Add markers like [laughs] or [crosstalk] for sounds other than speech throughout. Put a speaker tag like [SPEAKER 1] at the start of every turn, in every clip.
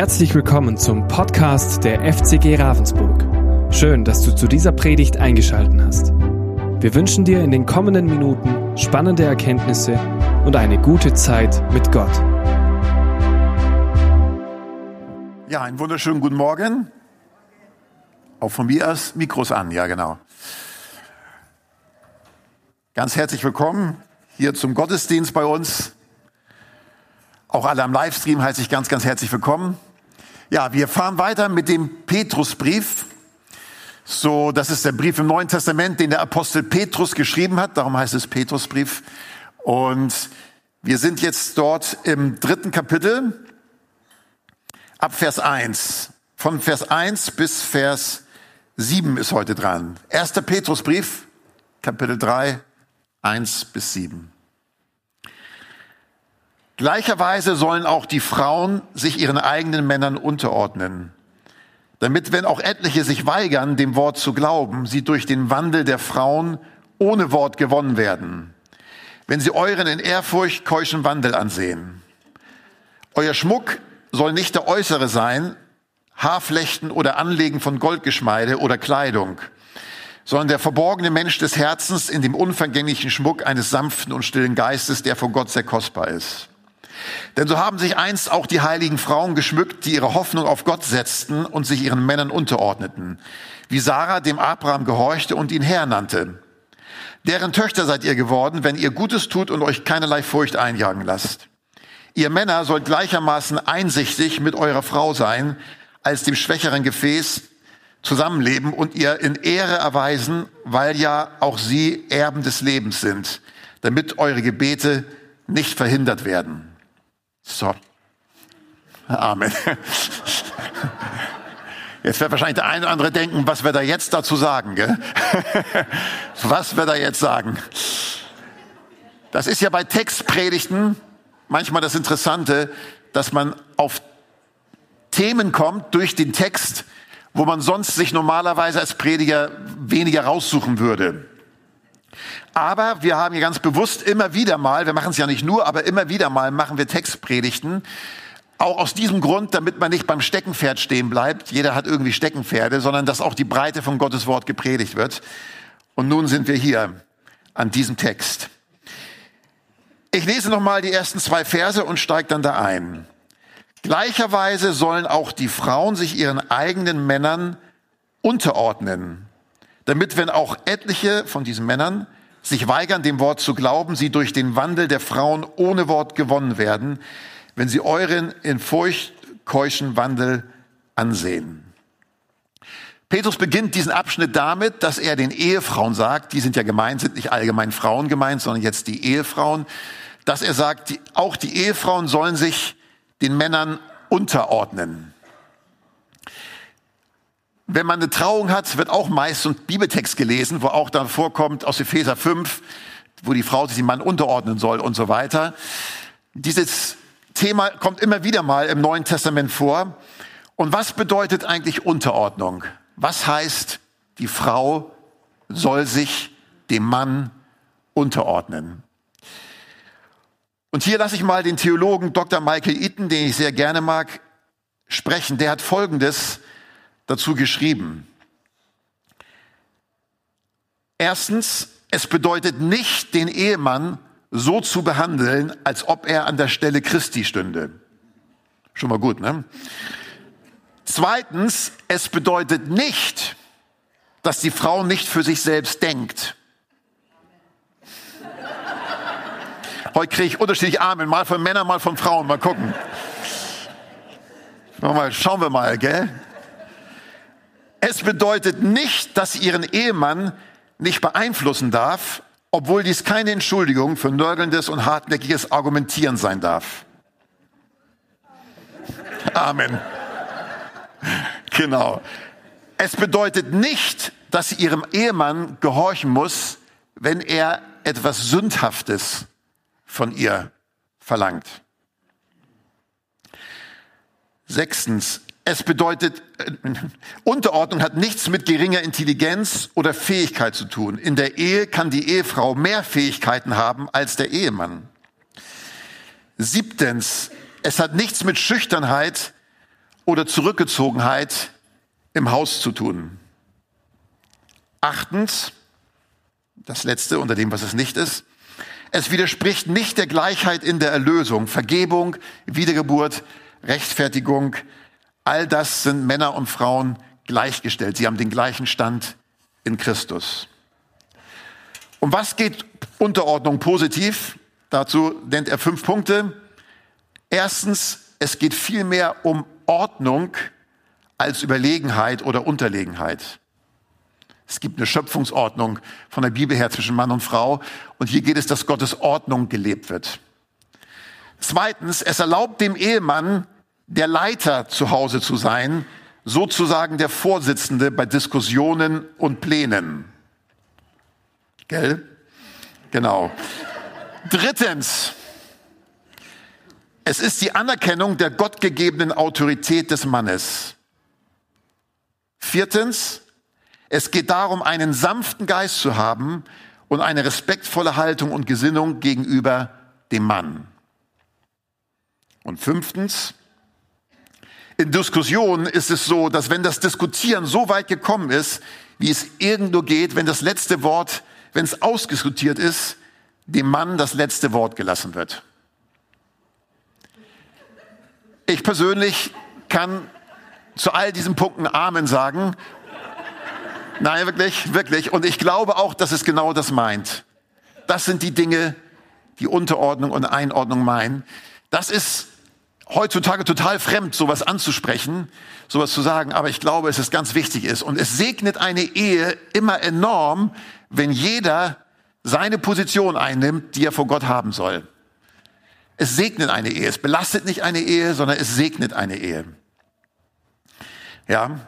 [SPEAKER 1] Herzlich willkommen zum Podcast der FCG Ravensburg. Schön, dass du zu dieser Predigt eingeschaltet hast. Wir wünschen dir in den kommenden Minuten spannende Erkenntnisse und eine gute Zeit mit Gott.
[SPEAKER 2] Ja, einen wunderschönen guten Morgen. Auch von mir aus Mikros an, ja genau. Ganz herzlich willkommen hier zum Gottesdienst bei uns. Auch alle am Livestream heiße ich ganz, ganz herzlich willkommen. Ja, wir fahren weiter mit dem Petrusbrief. So, das ist der Brief im Neuen Testament, den der Apostel Petrus geschrieben hat. Darum heißt es Petrusbrief. Und wir sind jetzt dort im dritten Kapitel ab Vers 1. Von Vers 1 bis Vers 7 ist heute dran. Erster Petrusbrief, Kapitel 3, 1 bis 7. Gleicherweise sollen auch die Frauen sich ihren eigenen Männern unterordnen, damit, wenn auch etliche sich weigern, dem Wort zu glauben, sie durch den Wandel der Frauen ohne Wort gewonnen werden, wenn sie euren in Ehrfurcht keuschen Wandel ansehen. Euer Schmuck soll nicht der äußere sein, Haarflechten oder Anlegen von Goldgeschmeide oder Kleidung, sondern der verborgene Mensch des Herzens in dem unvergänglichen Schmuck eines sanften und stillen Geistes, der vor Gott sehr kostbar ist. Denn so haben sich einst auch die heiligen Frauen geschmückt, die ihre Hoffnung auf Gott setzten und sich ihren Männern unterordneten, wie Sarah dem Abraham gehorchte und ihn Herr nannte. Deren Töchter seid ihr geworden, wenn ihr Gutes tut und euch keinerlei Furcht einjagen lasst. Ihr Männer sollt gleichermaßen einsichtig mit eurer Frau sein, als dem schwächeren Gefäß zusammenleben und ihr in Ehre erweisen, weil ja auch sie Erben des Lebens sind, damit eure Gebete nicht verhindert werden. So. Amen. Jetzt wird wahrscheinlich der eine oder andere denken, was wir da jetzt dazu sagen, gell? Was wir da jetzt sagen. Das ist ja bei Textpredigten manchmal das Interessante, dass man auf Themen kommt durch den Text, wo man sonst sich normalerweise als Prediger weniger raussuchen würde. Aber wir haben hier ganz bewusst immer wieder mal, wir machen es ja nicht nur, aber immer wieder mal machen wir Textpredigten. Auch aus diesem Grund, damit man nicht beim Steckenpferd stehen bleibt. Jeder hat irgendwie Steckenpferde, sondern dass auch die Breite von Gottes Wort gepredigt wird. Und nun sind wir hier an diesem Text. Ich lese nochmal die ersten zwei Verse und steige dann da ein. Gleicherweise sollen auch die Frauen sich ihren eigenen Männern unterordnen, damit wenn auch etliche von diesen Männern sich weigern, dem Wort zu glauben, sie durch den Wandel der Frauen ohne Wort gewonnen werden, wenn sie euren in Furcht keuschen Wandel ansehen. Petrus beginnt diesen Abschnitt damit, dass er den Ehefrauen sagt, die sind ja gemeint, sind nicht allgemein Frauen gemeint, sondern jetzt die Ehefrauen, dass er sagt, auch die Ehefrauen sollen sich den Männern unterordnen. Wenn man eine Trauung hat, wird auch meist ein Bibeltext gelesen, wo auch dann vorkommt aus Epheser 5, wo die Frau sich dem Mann unterordnen soll und so weiter. Dieses Thema kommt immer wieder mal im Neuen Testament vor. Und was bedeutet eigentlich Unterordnung? Was heißt, die Frau soll sich dem Mann unterordnen? Und hier lasse ich mal den Theologen Dr. Michael Eaton, den ich sehr gerne mag, sprechen. Der hat Folgendes dazu geschrieben. Erstens, es bedeutet nicht, den Ehemann so zu behandeln, als ob er an der Stelle Christi stünde. Schon mal gut, ne? Zweitens, es bedeutet nicht, dass die Frau nicht für sich selbst denkt. Heute kriege ich unterschiedlich Amen, mal von Männern, mal von Frauen. Mal gucken. Mal, schauen wir mal, gell? Es bedeutet nicht, dass sie ihren Ehemann nicht beeinflussen darf, obwohl dies keine Entschuldigung für nörgelndes und hartnäckiges Argumentieren sein darf. Amen. Genau. Es bedeutet nicht, dass sie ihrem Ehemann gehorchen muss, wenn er etwas Sündhaftes von ihr verlangt. Sechstens, es bedeutet, äh, Unterordnung hat nichts mit geringer Intelligenz oder Fähigkeit zu tun. In der Ehe kann die Ehefrau mehr Fähigkeiten haben als der Ehemann. Siebtens, es hat nichts mit Schüchternheit oder Zurückgezogenheit im Haus zu tun. Achtens, das letzte unter dem, was es nicht ist, es widerspricht nicht der Gleichheit in der Erlösung. Vergebung, Wiedergeburt, Rechtfertigung, all das sind Männer und Frauen gleichgestellt. Sie haben den gleichen Stand in Christus. Um was geht Unterordnung positiv? Dazu nennt er fünf Punkte. Erstens, es geht vielmehr um Ordnung als Überlegenheit oder Unterlegenheit. Es gibt eine Schöpfungsordnung von der Bibel her zwischen Mann und Frau. Und hier geht es, dass Gottes Ordnung gelebt wird. Zweitens, es erlaubt dem Ehemann, der Leiter zu Hause zu sein, sozusagen der Vorsitzende bei Diskussionen und Plänen. Gell? Genau. Drittens, es ist die Anerkennung der gottgegebenen Autorität des Mannes. Viertens, es geht darum, einen sanften Geist zu haben und eine respektvolle Haltung und Gesinnung gegenüber dem Mann. Und fünftens, in Diskussionen ist es so, dass wenn das Diskutieren so weit gekommen ist, wie es irgendwo geht, wenn das letzte Wort, wenn es ausdiskutiert ist, dem Mann das letzte Wort gelassen wird. Ich persönlich kann zu all diesen Punkten Amen sagen. Nein, wirklich, wirklich. Und ich glaube auch, dass es genau das meint. Das sind die Dinge, die Unterordnung und Einordnung meinen. Das ist heutzutage total fremd, sowas anzusprechen, sowas zu sagen, aber ich glaube, es ist ganz wichtig ist. Und es segnet eine Ehe immer enorm, wenn jeder seine Position einnimmt, die er vor Gott haben soll. Es segnet eine Ehe. Es belastet nicht eine Ehe, sondern es segnet eine Ehe. Ja.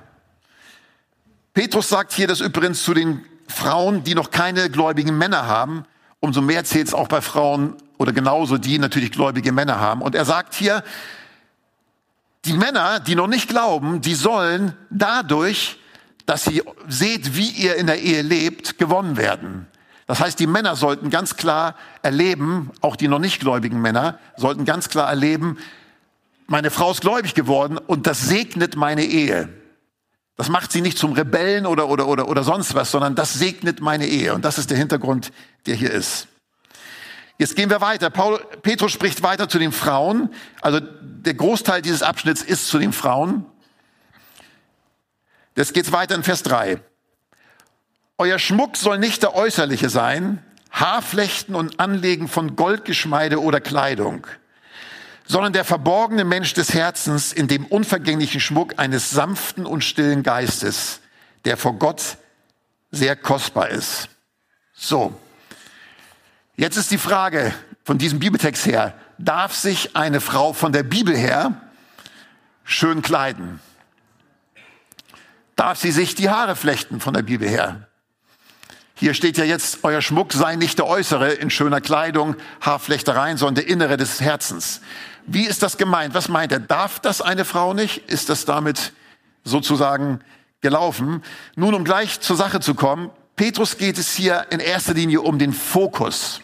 [SPEAKER 2] Petrus sagt hier das übrigens zu den Frauen, die noch keine gläubigen Männer haben. Umso mehr zählt es auch bei Frauen oder genauso, die natürlich gläubige Männer haben. Und er sagt hier, die Männer, die noch nicht glauben, die sollen dadurch, dass sie seht, wie ihr in der Ehe lebt, gewonnen werden. Das heißt, die Männer sollten ganz klar erleben, auch die noch nicht gläubigen Männer, sollten ganz klar erleben, meine Frau ist gläubig geworden und das segnet meine Ehe. Das macht sie nicht zum Rebellen oder, oder, oder, oder sonst was, sondern das segnet meine Ehe. Und das ist der Hintergrund, der hier ist. Jetzt gehen wir weiter. Paul, Petrus spricht weiter zu den Frauen. Also der Großteil dieses Abschnitts ist zu den Frauen. Jetzt geht's weiter in Vers 3. Euer Schmuck soll nicht der äußerliche sein, Haarflechten und Anlegen von Goldgeschmeide oder Kleidung, sondern der verborgene Mensch des Herzens in dem unvergänglichen Schmuck eines sanften und stillen Geistes, der vor Gott sehr kostbar ist. So, Jetzt ist die Frage von diesem Bibeltext her, darf sich eine Frau von der Bibel her schön kleiden? Darf sie sich die Haare flechten von der Bibel her? Hier steht ja jetzt, euer Schmuck sei nicht der äußere in schöner Kleidung, Haarflechtereien, sondern der innere des Herzens. Wie ist das gemeint? Was meint er? Darf das eine Frau nicht? Ist das damit sozusagen gelaufen? Nun, um gleich zur Sache zu kommen, Petrus geht es hier in erster Linie um den Fokus.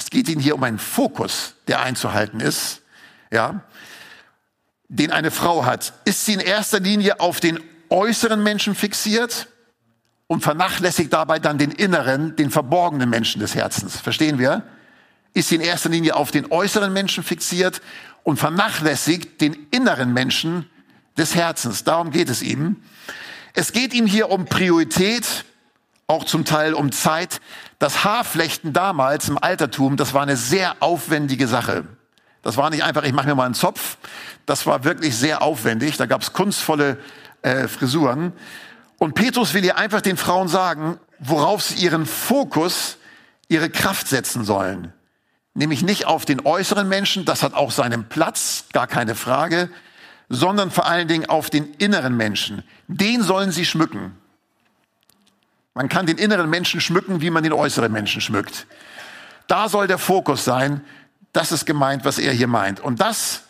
[SPEAKER 2] Es geht ihm hier um einen Fokus, der einzuhalten ist, ja, den eine Frau hat. Ist sie in erster Linie auf den äußeren Menschen fixiert und vernachlässigt dabei dann den inneren, den verborgenen Menschen des Herzens? Verstehen wir? Ist sie in erster Linie auf den äußeren Menschen fixiert und vernachlässigt den inneren Menschen des Herzens? Darum geht es ihm. Es geht ihm hier um Priorität, auch zum Teil um Zeit. Das Haarflechten damals im Altertum, das war eine sehr aufwendige Sache. Das war nicht einfach, ich mache mir mal einen Zopf. Das war wirklich sehr aufwendig. Da gab es kunstvolle äh, Frisuren. Und Petrus will hier einfach den Frauen sagen, worauf sie ihren Fokus, ihre Kraft setzen sollen. Nämlich nicht auf den äußeren Menschen, das hat auch seinen Platz, gar keine Frage, sondern vor allen Dingen auf den inneren Menschen. Den sollen sie schmücken. Man kann den inneren Menschen schmücken, wie man den äußeren Menschen schmückt. Da soll der Fokus sein. Das ist gemeint, was er hier meint. Und das,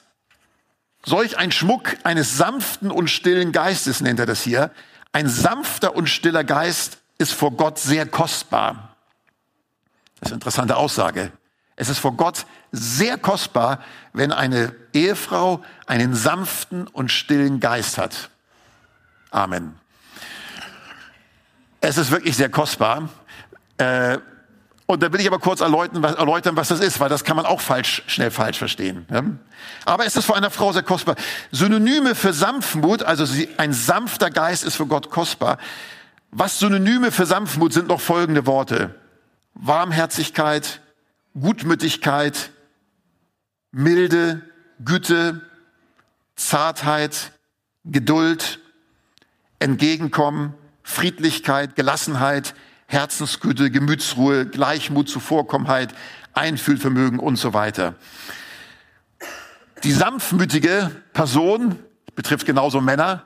[SPEAKER 2] solch ein Schmuck eines sanften und stillen Geistes nennt er das hier. Ein sanfter und stiller Geist ist vor Gott sehr kostbar. Das ist eine interessante Aussage. Es ist vor Gott sehr kostbar, wenn eine Ehefrau einen sanften und stillen Geist hat. Amen. Es ist wirklich sehr kostbar. Äh, und da will ich aber kurz erläutern was, erläutern, was das ist, weil das kann man auch falsch, schnell falsch verstehen. Aber es ist vor einer Frau sehr kostbar. Synonyme für Sanftmut, also ein sanfter Geist ist für Gott kostbar. Was Synonyme für Sanftmut sind noch folgende Worte. Warmherzigkeit, Gutmütigkeit, Milde, Güte, Zartheit, Geduld, Entgegenkommen, Friedlichkeit, Gelassenheit, Herzensgüte, Gemütsruhe, Gleichmut, Zuvorkommenheit, Einfühlvermögen und so weiter. Die sanftmütige Person betrifft genauso Männer.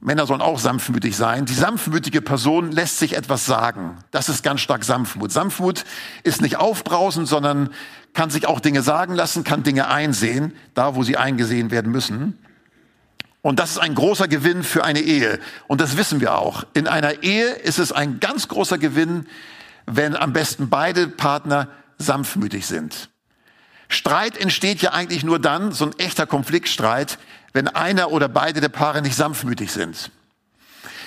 [SPEAKER 2] Männer sollen auch sanftmütig sein. Die sanftmütige Person lässt sich etwas sagen. Das ist ganz stark Sanftmut. Sanftmut ist nicht aufbrausend, sondern kann sich auch Dinge sagen lassen, kann Dinge einsehen, da wo sie eingesehen werden müssen. Und das ist ein großer Gewinn für eine Ehe. Und das wissen wir auch. In einer Ehe ist es ein ganz großer Gewinn, wenn am besten beide Partner sanftmütig sind. Streit entsteht ja eigentlich nur dann, so ein echter Konfliktstreit, wenn einer oder beide der Paare nicht sanftmütig sind.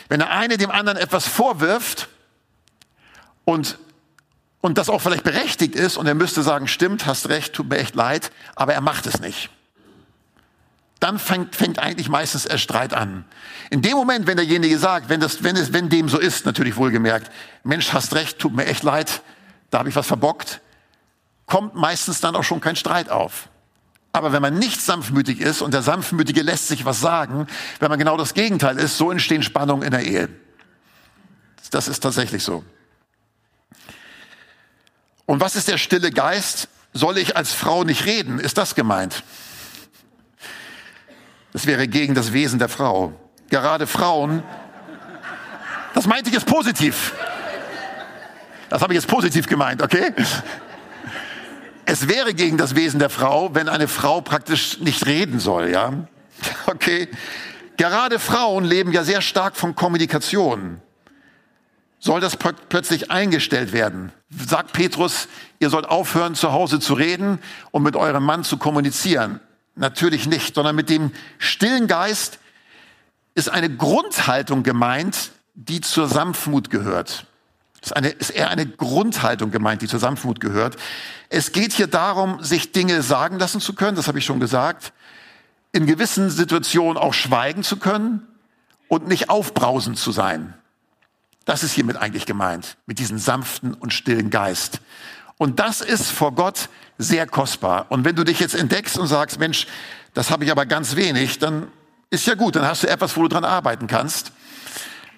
[SPEAKER 2] Wenn der eine dem anderen etwas vorwirft und, und das auch vielleicht berechtigt ist und er müsste sagen, stimmt, hast recht, tut mir echt leid, aber er macht es nicht dann fängt, fängt eigentlich meistens erst Streit an. In dem Moment, wenn derjenige sagt, wenn, das, wenn, es, wenn dem so ist, natürlich wohlgemerkt, Mensch, hast recht, tut mir echt leid, da habe ich was verbockt, kommt meistens dann auch schon kein Streit auf. Aber wenn man nicht sanftmütig ist und der Sanftmütige lässt sich was sagen, wenn man genau das Gegenteil ist, so entstehen Spannungen in der Ehe. Das ist tatsächlich so. Und was ist der stille Geist? Soll ich als Frau nicht reden? Ist das gemeint? Das wäre gegen das Wesen der Frau. Gerade Frauen, das meinte ich jetzt positiv. Das habe ich jetzt positiv gemeint, okay? Es wäre gegen das Wesen der Frau, wenn eine Frau praktisch nicht reden soll, ja? [laughs] Okay. Gerade Frauen leben ja sehr stark von Kommunikation. Soll das plötzlich eingestellt werden? Sagt Petrus, ihr sollt aufhören, zu Hause zu reden und mit eurem Mann zu kommunizieren. Natürlich nicht, sondern mit dem stillen Geist ist eine Grundhaltung gemeint, die zur Sanftmut gehört. Ist, eine, ist eher eine Grundhaltung gemeint, die zur Sanftmut gehört. Es geht hier darum, sich Dinge sagen lassen zu können, das habe ich schon gesagt, in gewissen Situationen auch schweigen zu können und nicht aufbrausend zu sein. Das ist hiermit eigentlich gemeint, mit diesem sanften und stillen Geist. Und das ist vor Gott sehr kostbar. Und wenn du dich jetzt entdeckst und sagst, Mensch, das habe ich aber ganz wenig, dann ist ja gut, dann hast du etwas, wo du dran arbeiten kannst.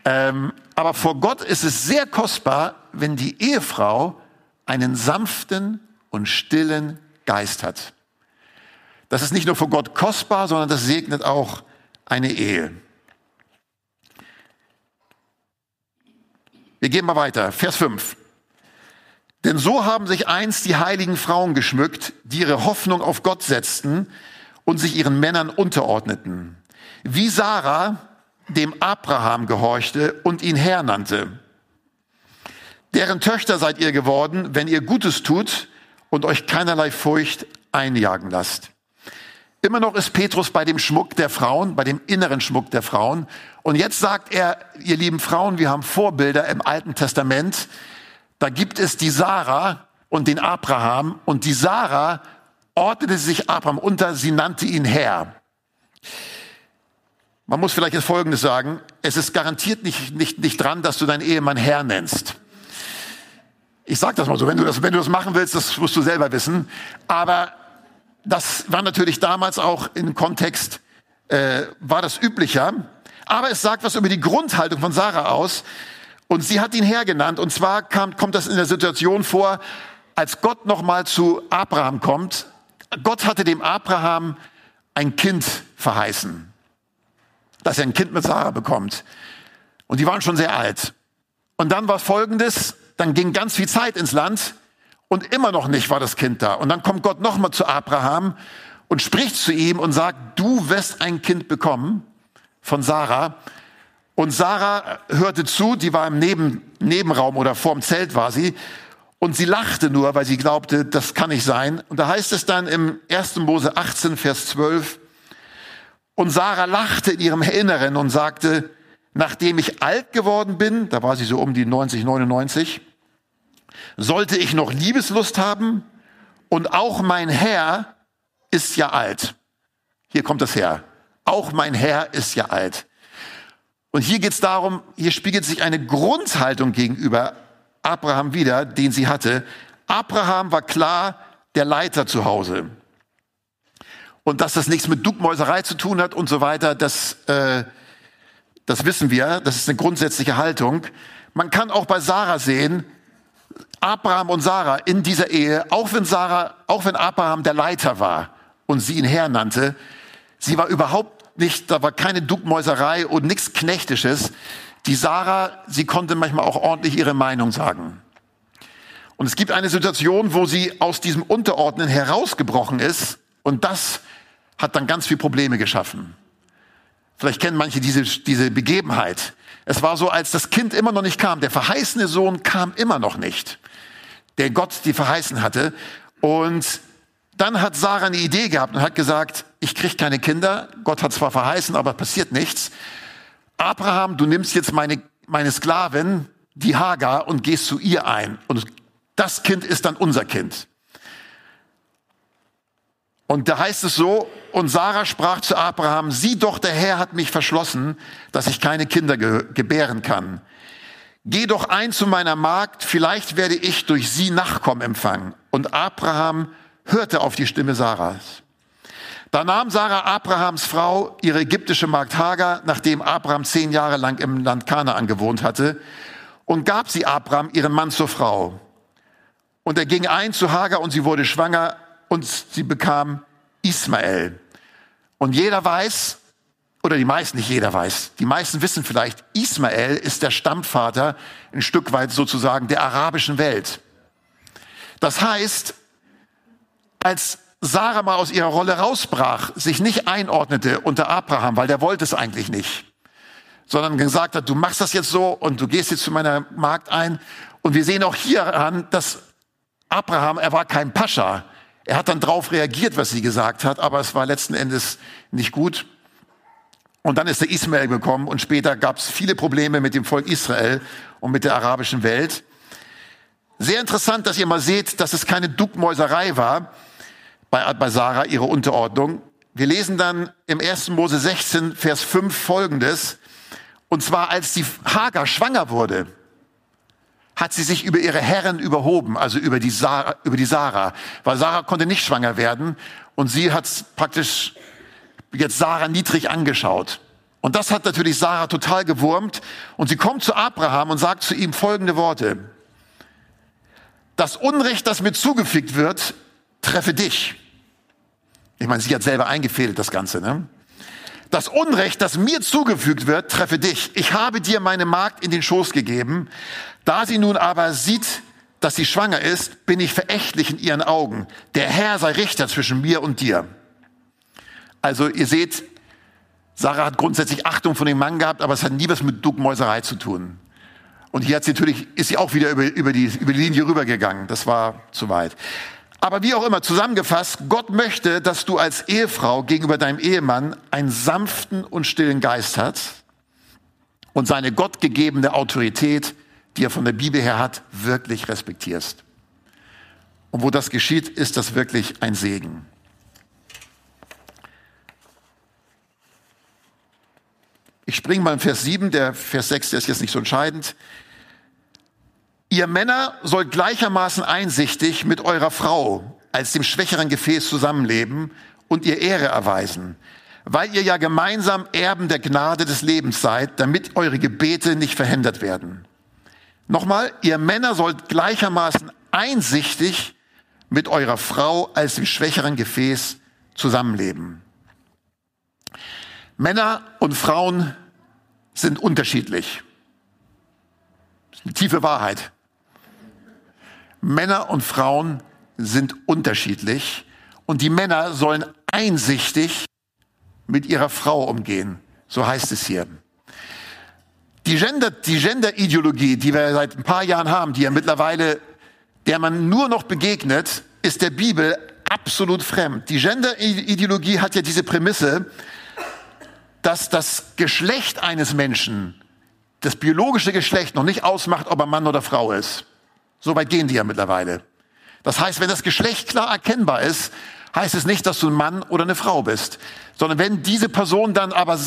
[SPEAKER 2] Ähm, aber vor Gott ist es sehr kostbar, wenn die Ehefrau einen sanften und stillen Geist hat. Das ist nicht nur vor Gott kostbar, sondern das segnet auch eine Ehe. Wir gehen mal weiter. Vers 5. Denn so haben sich einst die heiligen Frauen geschmückt, die ihre Hoffnung auf Gott setzten und sich ihren Männern unterordneten. Wie Sarah dem Abraham gehorchte und ihn Herr nannte. Deren Töchter seid ihr geworden, wenn ihr Gutes tut und euch keinerlei Furcht einjagen lasst. Immer noch ist Petrus bei dem Schmuck der Frauen, bei dem inneren Schmuck der Frauen. Und jetzt sagt er, ihr lieben Frauen, wir haben Vorbilder im Alten Testament, da gibt es die Sarah und den Abraham und die Sarah ordnete sich Abraham unter, sie nannte ihn Herr. Man muss vielleicht jetzt Folgendes sagen, es ist garantiert nicht, nicht, nicht dran, dass du deinen Ehemann Herr nennst. Ich sage das mal so, wenn du das, wenn du das machen willst, das musst du selber wissen. Aber das war natürlich damals auch im Kontext, äh, war das üblicher. Aber es sagt was über die Grundhaltung von Sarah aus. Und sie hat ihn hergenannt. Und zwar kam, kommt das in der Situation vor, als Gott nochmal zu Abraham kommt. Gott hatte dem Abraham ein Kind verheißen, dass er ein Kind mit Sarah bekommt. Und die waren schon sehr alt. Und dann war Folgendes, dann ging ganz viel Zeit ins Land und immer noch nicht war das Kind da. Und dann kommt Gott nochmal zu Abraham und spricht zu ihm und sagt, du wirst ein Kind bekommen von Sarah. Und Sarah hörte zu, die war im Neben, Nebenraum oder vorm Zelt war sie. Und sie lachte nur, weil sie glaubte, das kann nicht sein. Und da heißt es dann im 1. Mose 18, Vers 12, und Sarah lachte in ihrem Inneren und sagte, nachdem ich alt geworden bin, da war sie so um die 90, 99, sollte ich noch Liebeslust haben? Und auch mein Herr ist ja alt. Hier kommt das her. Auch mein Herr ist ja alt. Und hier geht es darum, hier spiegelt sich eine Grundhaltung gegenüber Abraham wieder, den sie hatte. Abraham war klar der Leiter zu Hause. Und dass das nichts mit Duckmäuserei zu tun hat und so weiter, das, äh, das wissen wir. Das ist eine grundsätzliche Haltung. Man kann auch bei Sarah sehen, Abraham und Sarah in dieser Ehe, auch wenn Sarah, auch wenn Abraham der Leiter war und sie ihn Herr nannte, sie war überhaupt nicht, da war keine Duckmäuserei und nichts Knechtisches. Die Sarah, sie konnte manchmal auch ordentlich ihre Meinung sagen. Und es gibt eine Situation, wo sie aus diesem Unterordnen herausgebrochen ist und das hat dann ganz viel Probleme geschaffen. Vielleicht kennen manche diese, diese Begebenheit. Es war so, als das Kind immer noch nicht kam, der verheißene Sohn kam immer noch nicht, der Gott die verheißen hatte. Und dann hat Sarah eine Idee gehabt und hat gesagt, ich kriege keine Kinder, Gott hat zwar verheißen, aber passiert nichts. Abraham, du nimmst jetzt meine, meine Sklavin, die Hagar, und gehst zu ihr ein. Und das Kind ist dann unser Kind. Und da heißt es so, und Sarah sprach zu Abraham, sieh doch, der Herr hat mich verschlossen, dass ich keine Kinder ge gebären kann. Geh doch ein zu meiner Magd, vielleicht werde ich durch sie Nachkommen empfangen. Und Abraham hörte auf die Stimme Sarahs. Da nahm Sarah Abrahams Frau, ihre ägyptische Magd Hagar, nachdem Abraham zehn Jahre lang im Land Kanaan gewohnt hatte, und gab sie Abraham, ihren Mann, zur Frau. Und er ging ein zu Hagar und sie wurde schwanger und sie bekam Ismael. Und jeder weiß, oder die meisten, nicht jeder weiß, die meisten wissen vielleicht, Ismael ist der Stammvater ein Stück weit sozusagen der arabischen Welt. Das heißt, als Sarah mal aus ihrer Rolle rausbrach, sich nicht einordnete unter Abraham, weil der wollte es eigentlich nicht, sondern gesagt hat, du machst das jetzt so und du gehst jetzt zu meiner Magd ein. Und wir sehen auch hier an, dass Abraham, er war kein Pascha. Er hat dann drauf reagiert, was sie gesagt hat, aber es war letzten Endes nicht gut. Und dann ist der Ismael gekommen und später gab es viele Probleme mit dem Volk Israel und mit der arabischen Welt. Sehr interessant, dass ihr mal seht, dass es keine Duckmäuserei war, bei, bei Sarah, ihre Unterordnung. Wir lesen dann im 1. Mose 16, Vers 5 folgendes. Und zwar, als die Hagar schwanger wurde, hat sie sich über ihre Herren überhoben, also über die, Sarah, über die Sarah. Weil Sarah konnte nicht schwanger werden und sie hat praktisch jetzt Sarah niedrig angeschaut. Und das hat natürlich Sarah total gewurmt. Und sie kommt zu Abraham und sagt zu ihm folgende Worte. Das Unrecht, das mir zugefügt wird, treffe dich. Ich meine, sie hat selber eingefädelt das Ganze. Ne? Das Unrecht, das mir zugefügt wird, treffe dich. Ich habe dir meine Magd in den Schoß gegeben. Da sie nun aber sieht, dass sie schwanger ist, bin ich verächtlich in ihren Augen. Der Herr sei Richter zwischen mir und dir. Also ihr seht, Sarah hat grundsätzlich Achtung von dem Mann gehabt, aber es hat nie was mit Duckmäuserei zu tun. Und hier hat sie natürlich, ist sie auch wieder über, über, die, über die Linie rübergegangen. Das war zu weit. Aber wie auch immer, zusammengefasst, Gott möchte, dass du als Ehefrau gegenüber deinem Ehemann einen sanften und stillen Geist hast und seine gottgegebene Autorität, die er von der Bibel her hat, wirklich respektierst. Und wo das geschieht, ist das wirklich ein Segen. Ich springe mal in Vers 7, der Vers 6, der ist jetzt nicht so entscheidend. Ihr Männer sollt gleichermaßen einsichtig mit eurer Frau als dem schwächeren Gefäß zusammenleben und ihr Ehre erweisen, weil ihr ja gemeinsam Erben der Gnade des Lebens seid, damit eure Gebete nicht verhindert werden. Nochmal, ihr Männer sollt gleichermaßen einsichtig mit eurer Frau als dem schwächeren Gefäß zusammenleben. Männer und Frauen sind unterschiedlich. Das ist eine tiefe Wahrheit. Männer und Frauen sind unterschiedlich und die Männer sollen einsichtig mit ihrer Frau umgehen. So heißt es hier. Die Gender, die Gender-Ideologie, die wir seit ein paar Jahren haben, die ja mittlerweile der man nur noch begegnet, ist der Bibel absolut fremd. Die Gender-Ideologie hat ja diese Prämisse, dass das Geschlecht eines Menschen, das biologische Geschlecht noch nicht ausmacht, ob er Mann oder Frau ist. So weit gehen die ja mittlerweile. Das heißt, wenn das Geschlecht klar erkennbar ist, heißt es nicht, dass du ein Mann oder eine Frau bist, sondern wenn diese Person dann aber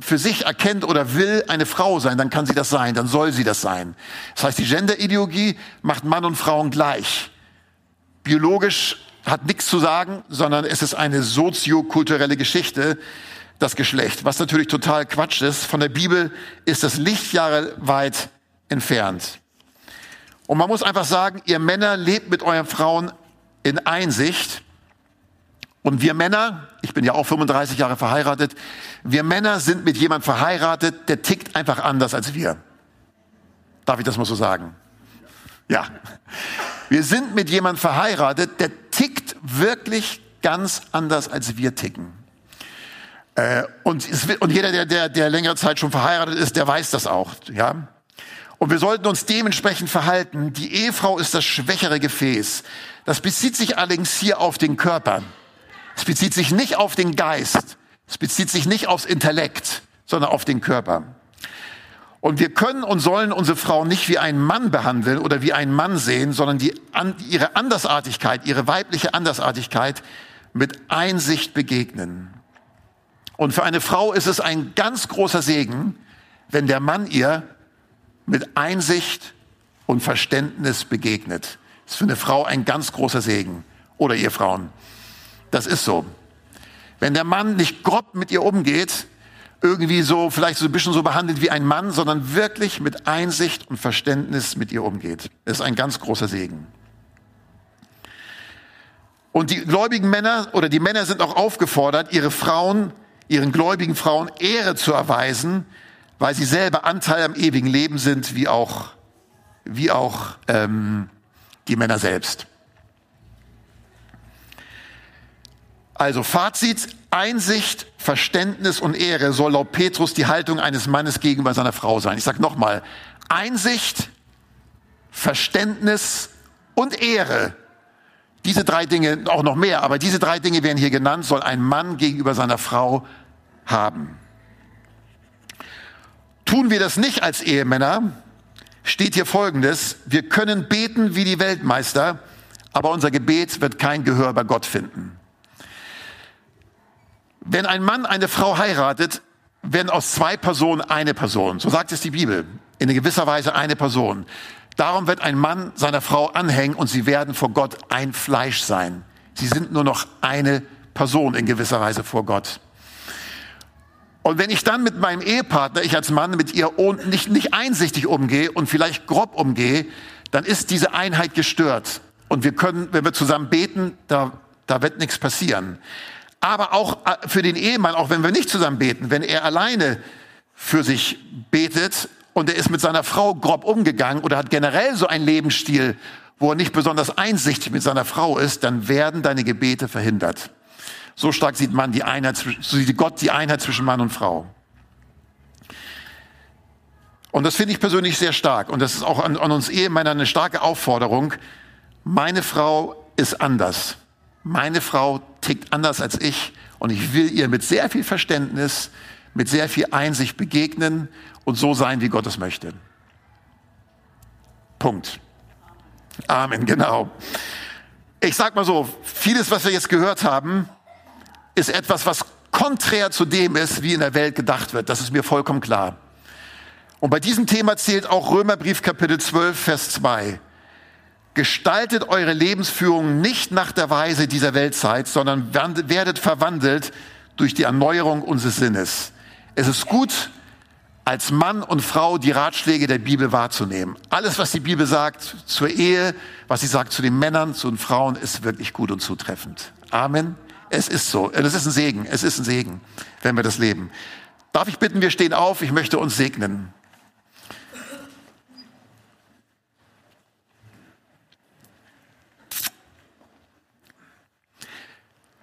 [SPEAKER 2] für sich erkennt oder will eine Frau sein, dann kann sie das sein, dann soll sie das sein. Das heißt, die Gender-Ideologie macht Mann und Frauen gleich. Biologisch hat nichts zu sagen, sondern es ist eine soziokulturelle Geschichte, das Geschlecht, was natürlich total Quatsch ist. Von der Bibel ist das Lichtjahre weit entfernt. Und man muss einfach sagen, ihr Männer lebt mit euren Frauen in Einsicht. Und wir Männer, ich bin ja auch 35 Jahre verheiratet, wir Männer sind mit jemandem verheiratet, der tickt einfach anders als wir. Darf ich das mal so sagen? Ja. Wir sind mit jemandem verheiratet, der tickt wirklich ganz anders als wir ticken. Äh, und, es, und jeder, der, der, der längere Zeit schon verheiratet ist, der weiß das auch. Ja? Und wir sollten uns dementsprechend verhalten. Die Ehefrau ist das schwächere Gefäß. Das bezieht sich allerdings hier auf den Körper. Es bezieht sich nicht auf den Geist. Es bezieht sich nicht aufs Intellekt, sondern auf den Körper. Und wir können und sollen unsere Frau nicht wie einen Mann behandeln oder wie einen Mann sehen, sondern die, an, ihre Andersartigkeit, ihre weibliche Andersartigkeit mit Einsicht begegnen. Und für eine Frau ist es ein ganz großer Segen, wenn der Mann ihr mit Einsicht und Verständnis begegnet. Das ist für eine Frau ein ganz großer Segen. Oder ihr Frauen. Das ist so. Wenn der Mann nicht grob mit ihr umgeht, irgendwie so, vielleicht so ein bisschen so behandelt wie ein Mann, sondern wirklich mit Einsicht und Verständnis mit ihr umgeht. Ist ein ganz großer Segen. Und die gläubigen Männer oder die Männer sind auch aufgefordert, ihre Frauen, ihren gläubigen Frauen Ehre zu erweisen, weil sie selber Anteil am ewigen Leben sind, wie auch, wie auch ähm, die Männer selbst. Also Fazit, Einsicht, Verständnis und Ehre soll laut Petrus die Haltung eines Mannes gegenüber seiner Frau sein. Ich sage nochmal, Einsicht, Verständnis und Ehre. Diese drei Dinge, auch noch mehr, aber diese drei Dinge werden hier genannt, soll ein Mann gegenüber seiner Frau haben. Tun wir das nicht als Ehemänner, steht hier Folgendes, wir können beten wie die Weltmeister, aber unser Gebet wird kein Gehör bei Gott finden. Wenn ein Mann eine Frau heiratet, werden aus zwei Personen eine Person. So sagt es die Bibel. In gewisser Weise eine Person. Darum wird ein Mann seiner Frau anhängen und sie werden vor Gott ein Fleisch sein. Sie sind nur noch eine Person in gewisser Weise vor Gott. Und wenn ich dann mit meinem Ehepartner, ich als Mann, mit ihr nicht, nicht einsichtig umgehe und vielleicht grob umgehe, dann ist diese Einheit gestört. Und wir können, wenn wir zusammen beten, da, da wird nichts passieren aber auch äh, für den Ehemann, auch wenn wir nicht zusammen beten, wenn er alleine für sich betet und er ist mit seiner Frau grob umgegangen oder hat generell so einen Lebensstil, wo er nicht besonders einsichtig mit seiner Frau ist, dann werden deine Gebete verhindert. So stark sieht man die Einheit, so sieht Gott die Einheit zwischen Mann und Frau. Und das finde ich persönlich sehr stark. Und das ist auch an, an uns Ehemänner eine starke Aufforderung. Meine Frau ist anders. Meine Frau tickt anders als ich und ich will ihr mit sehr viel Verständnis, mit sehr viel Einsicht begegnen und so sein, wie Gott es möchte. Punkt. Amen, genau. Ich sag mal so, vieles, was wir jetzt gehört haben, ist etwas, was konträr zu dem ist, wie in der Welt gedacht wird. Das ist mir vollkommen klar. Und bei diesem Thema zählt auch Römerbrief Kapitel 12, Vers 2. Gestaltet eure Lebensführung nicht nach der Weise dieser Weltzeit, sondern werdet verwandelt durch die Erneuerung unseres Sinnes. Es ist gut, als Mann und Frau die Ratschläge der Bibel wahrzunehmen. Alles, was die Bibel sagt zur Ehe, was sie sagt zu den Männern, zu den Frauen, ist wirklich gut und zutreffend. Amen. Es ist so. Es ist ein Segen. Es ist ein Segen, wenn wir das leben. Darf ich bitten, wir stehen auf. Ich möchte uns segnen.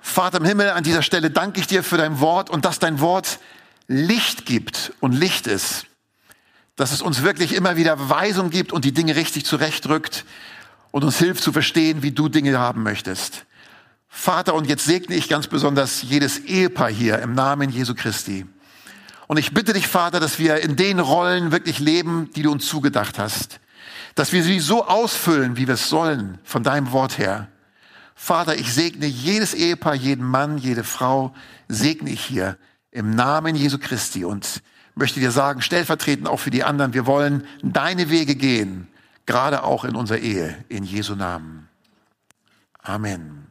[SPEAKER 2] Vater im Himmel, an dieser Stelle danke ich dir für dein Wort und dass dein Wort Licht gibt und Licht ist. Dass es uns wirklich immer wieder Weisung gibt und die Dinge richtig zurechtrückt. und uns hilft zu verstehen, wie du Dinge haben möchtest. Vater, und jetzt segne ich ganz besonders jedes Ehepaar hier im Namen Jesu Christi. Und ich bitte dich, Vater, dass wir in den Rollen wirklich leben, die du uns zugedacht hast. Dass wir sie so ausfüllen, wie wir es sollen, von deinem Wort her. Vater, ich segne jedes Ehepaar, jeden Mann, jede Frau, segne ich hier im Namen Jesu Christi und möchte dir sagen, stellvertretend auch für die anderen, wir wollen deine Wege gehen, gerade auch in unserer Ehe, in Jesu Namen. Amen.